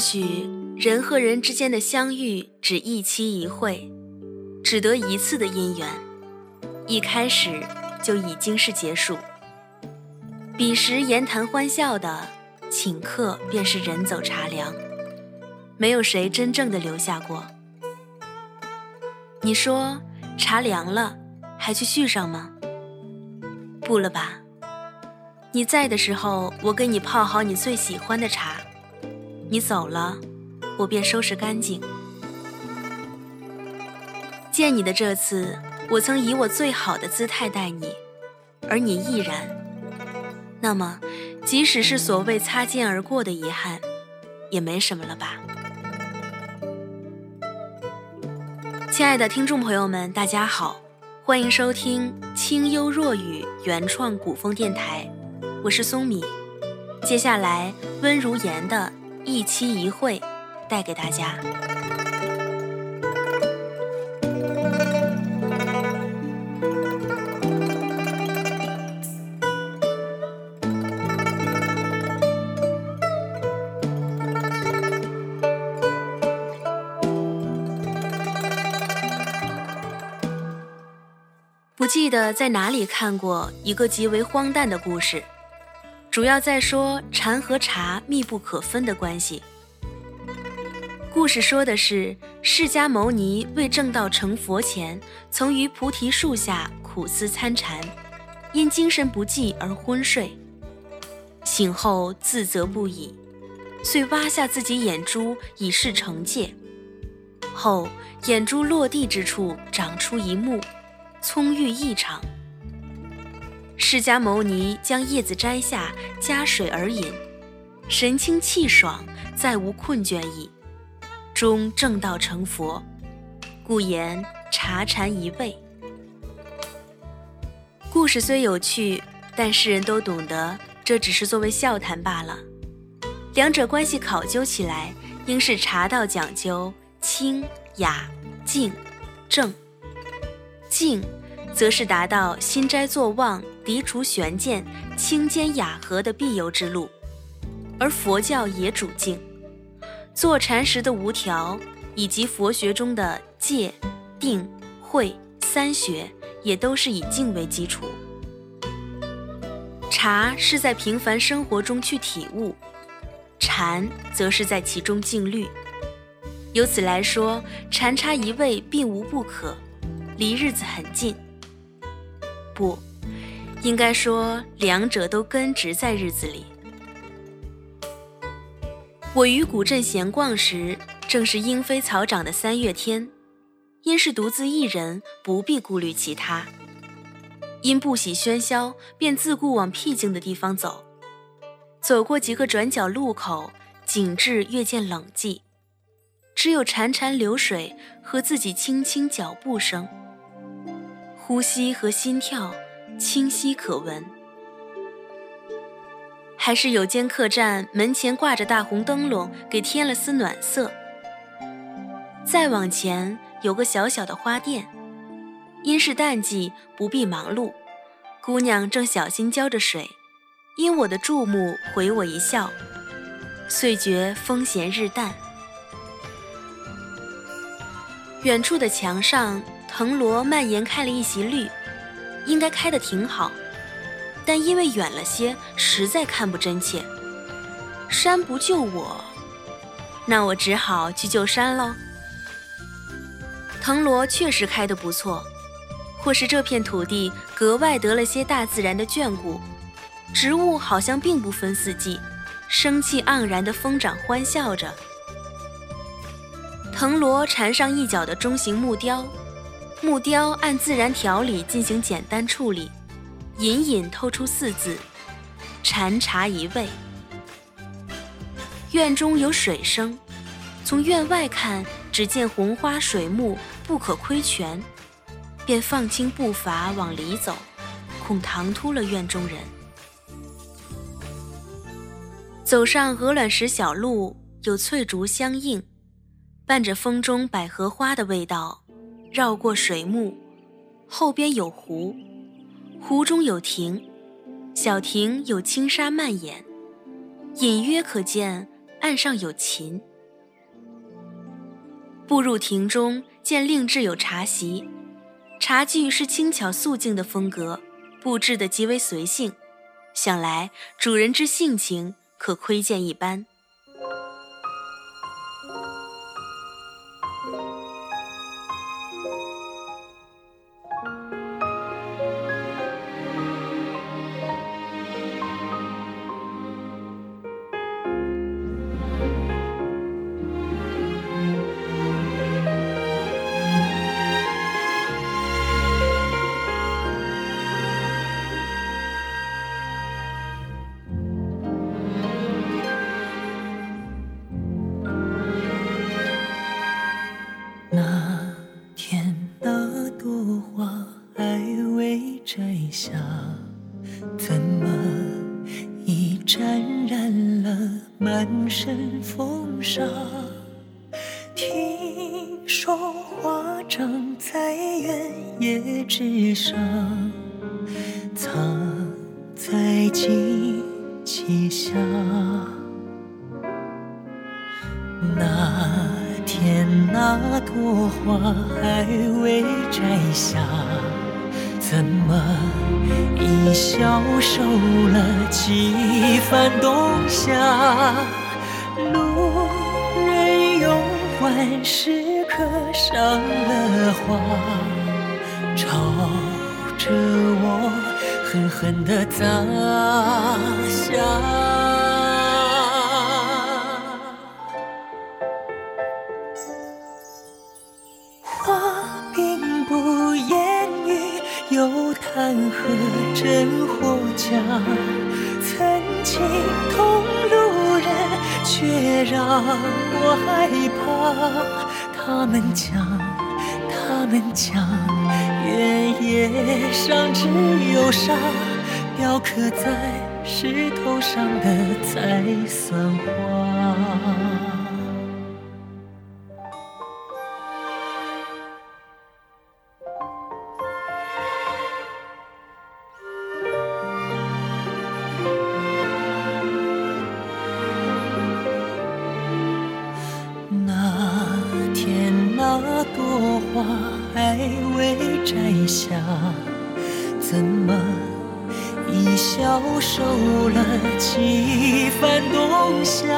或许人和人之间的相遇只一期一会，只得一次的姻缘，一开始就已经是结束。彼时言谈欢笑的，请客便是人走茶凉，没有谁真正的留下过。你说茶凉了，还去续上吗？不了吧。你在的时候，我给你泡好你最喜欢的茶；你走了，我便收拾干净。见你的这次，我曾以我最好的姿态待你，而你亦然。那么，即使是所谓擦肩而过的遗憾，也没什么了吧？亲爱的听众朋友们，大家好，欢迎收听清幽若雨原创古风电台。我是松米，接下来温如言的一期一会带给大家。不记得在哪里看过一个极为荒诞的故事。主要在说禅和茶密不可分的关系。故事说的是释迦牟尼为正道成佛前，曾于菩提树下苦思参禅，因精神不济而昏睡，醒后自责不已，遂挖下自己眼珠以示惩戒。后眼珠落地之处长出一目，葱郁异常。释迦牟尼将叶子摘下，加水而饮，神清气爽，再无困倦意，终正道成佛，故言茶禅一味。故事虽有趣，但世人都懂得这只是作为笑谈罢了。两者关系考究起来，应是茶道讲究清雅静正，静。则是达到心斋坐忘、涤除玄见、清坚雅和的必由之路，而佛教也主静，坐禅时的无条，以及佛学中的戒、定、慧三学，也都是以静为基础。茶是在平凡生活中去体悟，禅则是在其中静虑。由此来说，禅茶一味并无不可，离日子很近。不，应该说两者都根植在日子里。我于古镇闲逛时，正是莺飞草长的三月天，因是独自一人，不必顾虑其他。因不喜喧嚣，便自顾往僻静的地方走。走过几个转角路口，景致越见冷寂，只有潺潺流水和自己轻轻脚步声。呼吸和心跳清晰可闻，还是有间客栈门前挂着大红灯笼，给添了丝暖色。再往前有个小小的花店，因是淡季不必忙碌，姑娘正小心浇着水，因我的注目回我一笑，遂觉风闲日淡。远处的墙上。藤萝蔓延开了一袭绿，应该开得挺好，但因为远了些，实在看不真切。山不救我，那我只好去救山喽。藤萝确实开得不错，或是这片土地格外得了些大自然的眷顾，植物好像并不分四季，生气盎然地疯长欢笑着。藤萝缠上一角的中型木雕。木雕按自然条理进行简单处理，隐隐透出四字：禅茶一味。院中有水声，从院外看，只见红花水木不可窥全，便放轻步伐往里走，恐唐突了院中人。走上鹅卵石小路，有翠竹相映，伴着风中百合花的味道。绕过水木，后边有湖，湖中有亭，小亭有轻纱蔓延，隐约可见岸上有琴。步入亭中，见另置有茶席，茶具是轻巧素净的风格，布置的极为随性，想来主人之性情可窥见一斑。怎么一笑瘦了几番冬夏？路人用万事刻上了花，朝着我狠狠地砸下。我害怕。他们讲，他们讲，原野上只有沙，雕刻在石头上的才算花。几番冬夏？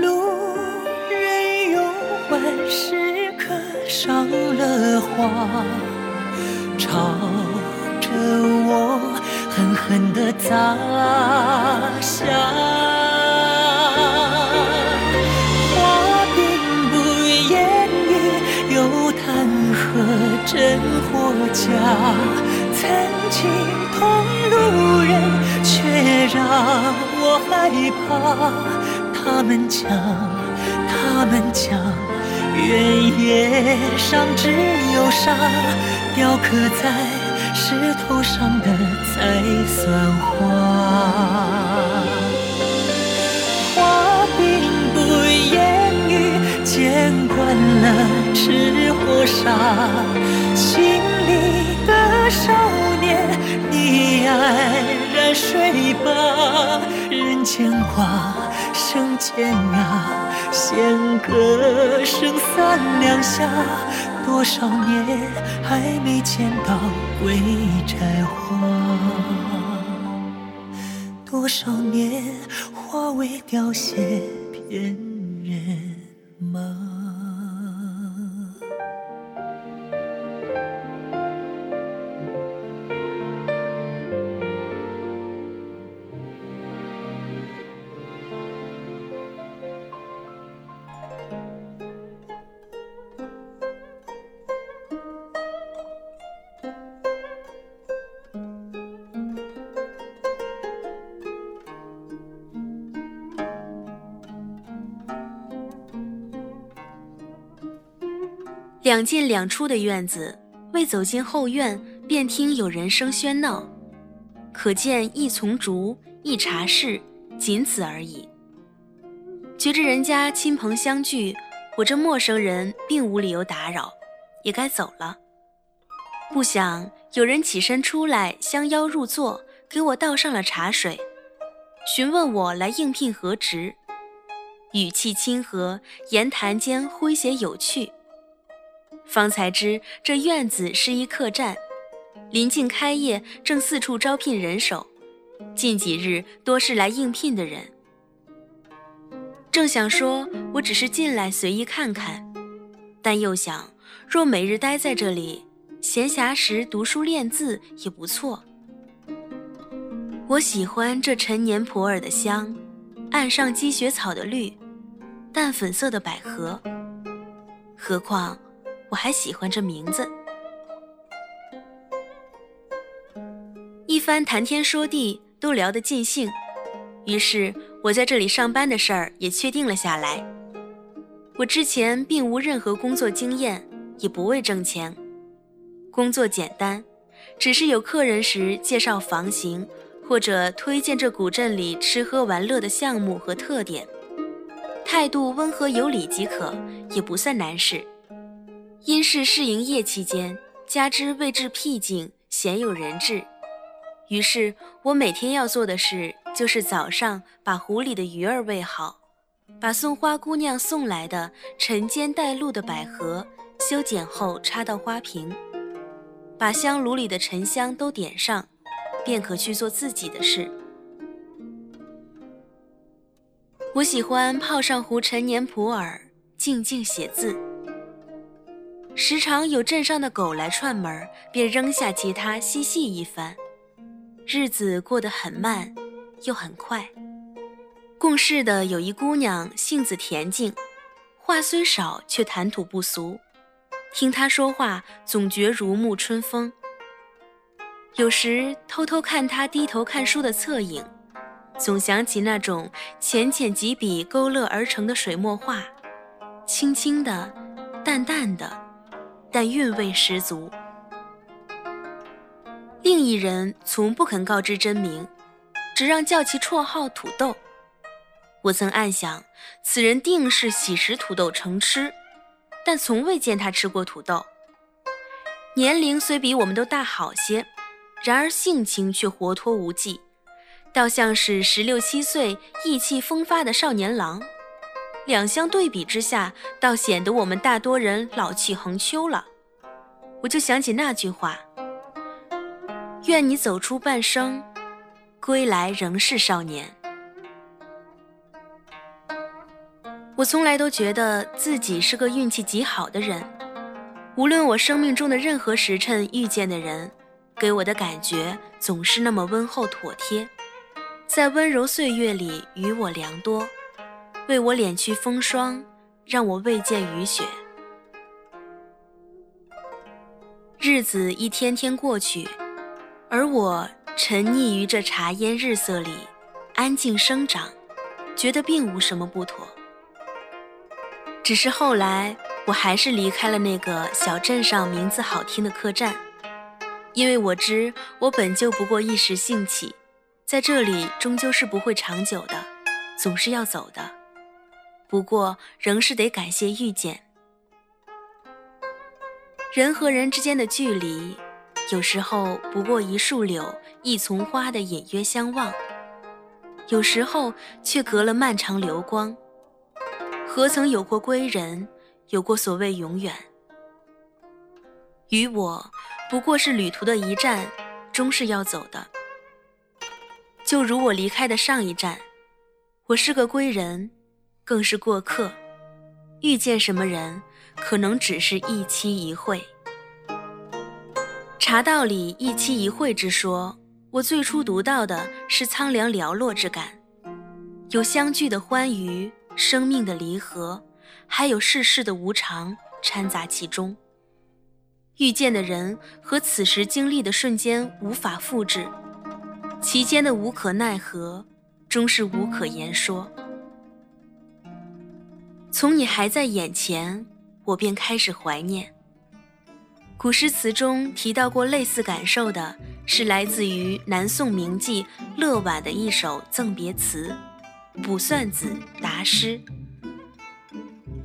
路人用万事刻上了花，朝着我狠狠地砸下。话并不言语，又谈何真或假？曾经同路人，却让我害怕。他们讲，他们讲，原野上只有沙，雕刻在石头上的才算花。话并不言语，见惯了赤火沙。心里的少年，你安然睡吧。牵挂，生煎呀，弦歌声三两下。多少年还没见到归摘花，多少年花未凋谢，骗人吗？两进两出的院子，未走进后院，便听有人声喧闹，可见一丛竹，一茶室，仅此而已。觉着人家亲朋相聚，我这陌生人并无理由打扰，也该走了。不想有人起身出来，相邀入座，给我倒上了茶水，询问我来应聘何职。语气亲和，言谈间诙谐有趣。方才知这院子是一客栈，临近开业，正四处招聘人手。近几日多是来应聘的人。正想说，我只是进来随意看看，但又想，若每日待在这里，闲暇时读书练字也不错。我喜欢这陈年普洱的香，岸上积雪草的绿，淡粉色的百合。何况我还喜欢这名字。一番谈天说地，都聊得尽兴，于是我在这里上班的事儿也确定了下来。我之前并无任何工作经验，也不为挣钱，工作简单，只是有客人时介绍房型。或者推荐这古镇里吃喝玩乐的项目和特点，态度温和有礼即可，也不算难事。因是试营业期间，加之位置僻静，鲜有人质，于是我每天要做的事就是早上把壶里的鱼儿喂好，把送花姑娘送来的沉肩带露的百合修剪后插到花瓶，把香炉里的沉香都点上。便可去做自己的事。我喜欢泡上壶陈年普洱，静静写字。时常有镇上的狗来串门，便扔下吉他嬉戏一番。日子过得很慢，又很快。共事的有一姑娘，性子恬静，话虽少，却谈吐不俗。听她说话，总觉如沐春风。有时偷偷看他低头看书的侧影，总想起那种浅浅几笔勾勒而成的水墨画，轻轻的，淡淡的，但韵味十足。另一人从不肯告知真名，只让叫其绰号“土豆”。我曾暗想，此人定是喜食土豆成痴，但从未见他吃过土豆。年龄虽比我们都大好些。然而性情却活脱无忌，倒像是十六七岁意气风发的少年郎。两相对比之下，倒显得我们大多人老气横秋了。我就想起那句话：“愿你走出半生，归来仍是少年。”我从来都觉得自己是个运气极好的人，无论我生命中的任何时辰遇见的人。给我的感觉总是那么温厚妥帖，在温柔岁月里与我良多，为我敛去风霜，让我未见雨雪。日子一天天过去，而我沉溺于这茶烟日色里，安静生长，觉得并无什么不妥。只是后来，我还是离开了那个小镇上名字好听的客栈。因为我知我本就不过一时兴起，在这里终究是不会长久的，总是要走的。不过仍是得感谢遇见。人和人之间的距离，有时候不过一树柳、一丛花的隐约相望，有时候却隔了漫长流光。何曾有过归人，有过所谓永远？与我。不过是旅途的一站，终是要走的。就如我离开的上一站，我是个归人，更是过客。遇见什么人，可能只是一期一会。茶道里一期一会之说，我最初读到的是苍凉寥落之感，有相聚的欢愉，生命的离合，还有世事的无常掺杂其中。遇见的人和此时经历的瞬间无法复制，其间的无可奈何，终是无可言说。从你还在眼前，我便开始怀念。古诗词中提到过类似感受的，是来自于南宋名妓乐婉的一首赠别词《卜算子·答诗》。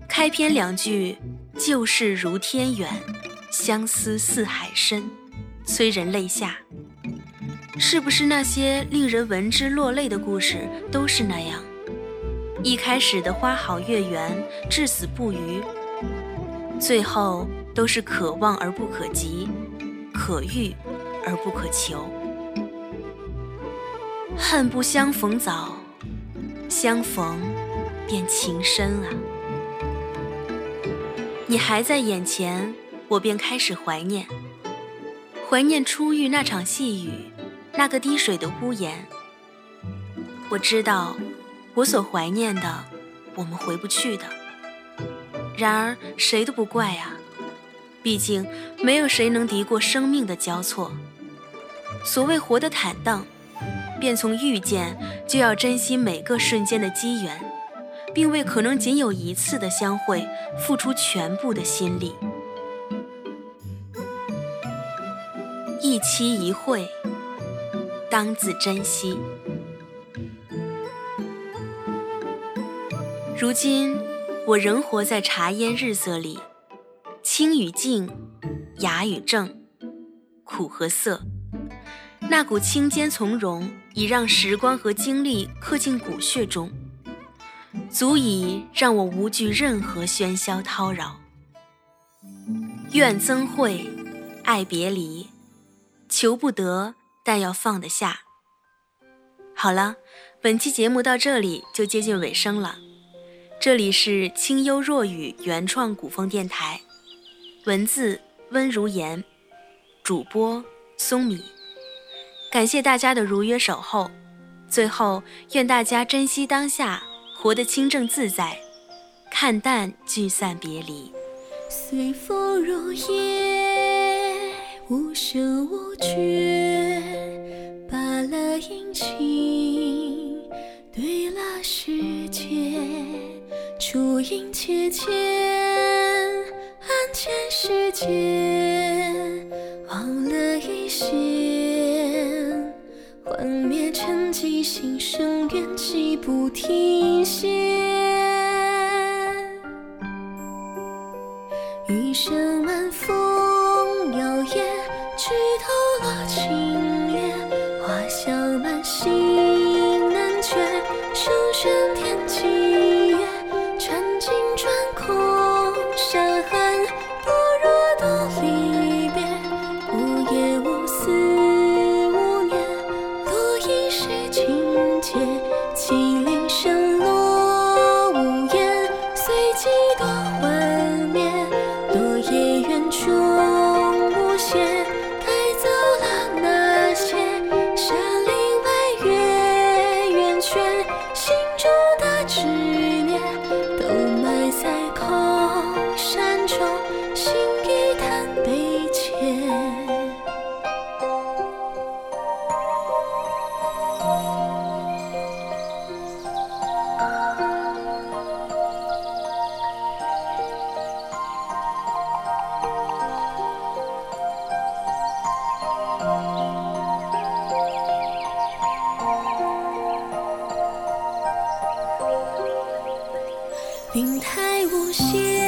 开篇两句：“旧事如天远。”相思似海深，催人泪下。是不是那些令人闻之落泪的故事都是那样？一开始的花好月圆，至死不渝，最后都是可望而不可及，可遇而不可求。恨不相逢早，相逢便情深啊！你还在眼前，我便开始怀念，怀念初遇那场细雨，那个滴水的屋檐。我知道。我所怀念的，我们回不去的。然而谁都不怪啊，毕竟没有谁能敌过生命的交错。所谓活得坦荡，便从遇见就要珍惜每个瞬间的机缘，并为可能仅有一次的相会付出全部的心力。一期一会，当自珍惜。如今，我仍活在茶烟日色里，清与静，雅与正，苦和涩。那股清坚从容，已让时光和经历刻进骨血中，足以让我无惧任何喧嚣叨扰。愿增会，爱别离，求不得，但要放得下。好了，本期节目到这里就接近尾声了。这里是清幽若雨原创古风电台，文字温如言，主播松米，感谢大家的如约守候。最后，愿大家珍惜当下，活得清正自在，看淡聚散别离。随风如烟，无声无觉，罢了阴晴，对了时间。烛影切切，暗间世间，忘了一些，幻灭沉寂，心生怨气不停歇。云台无限。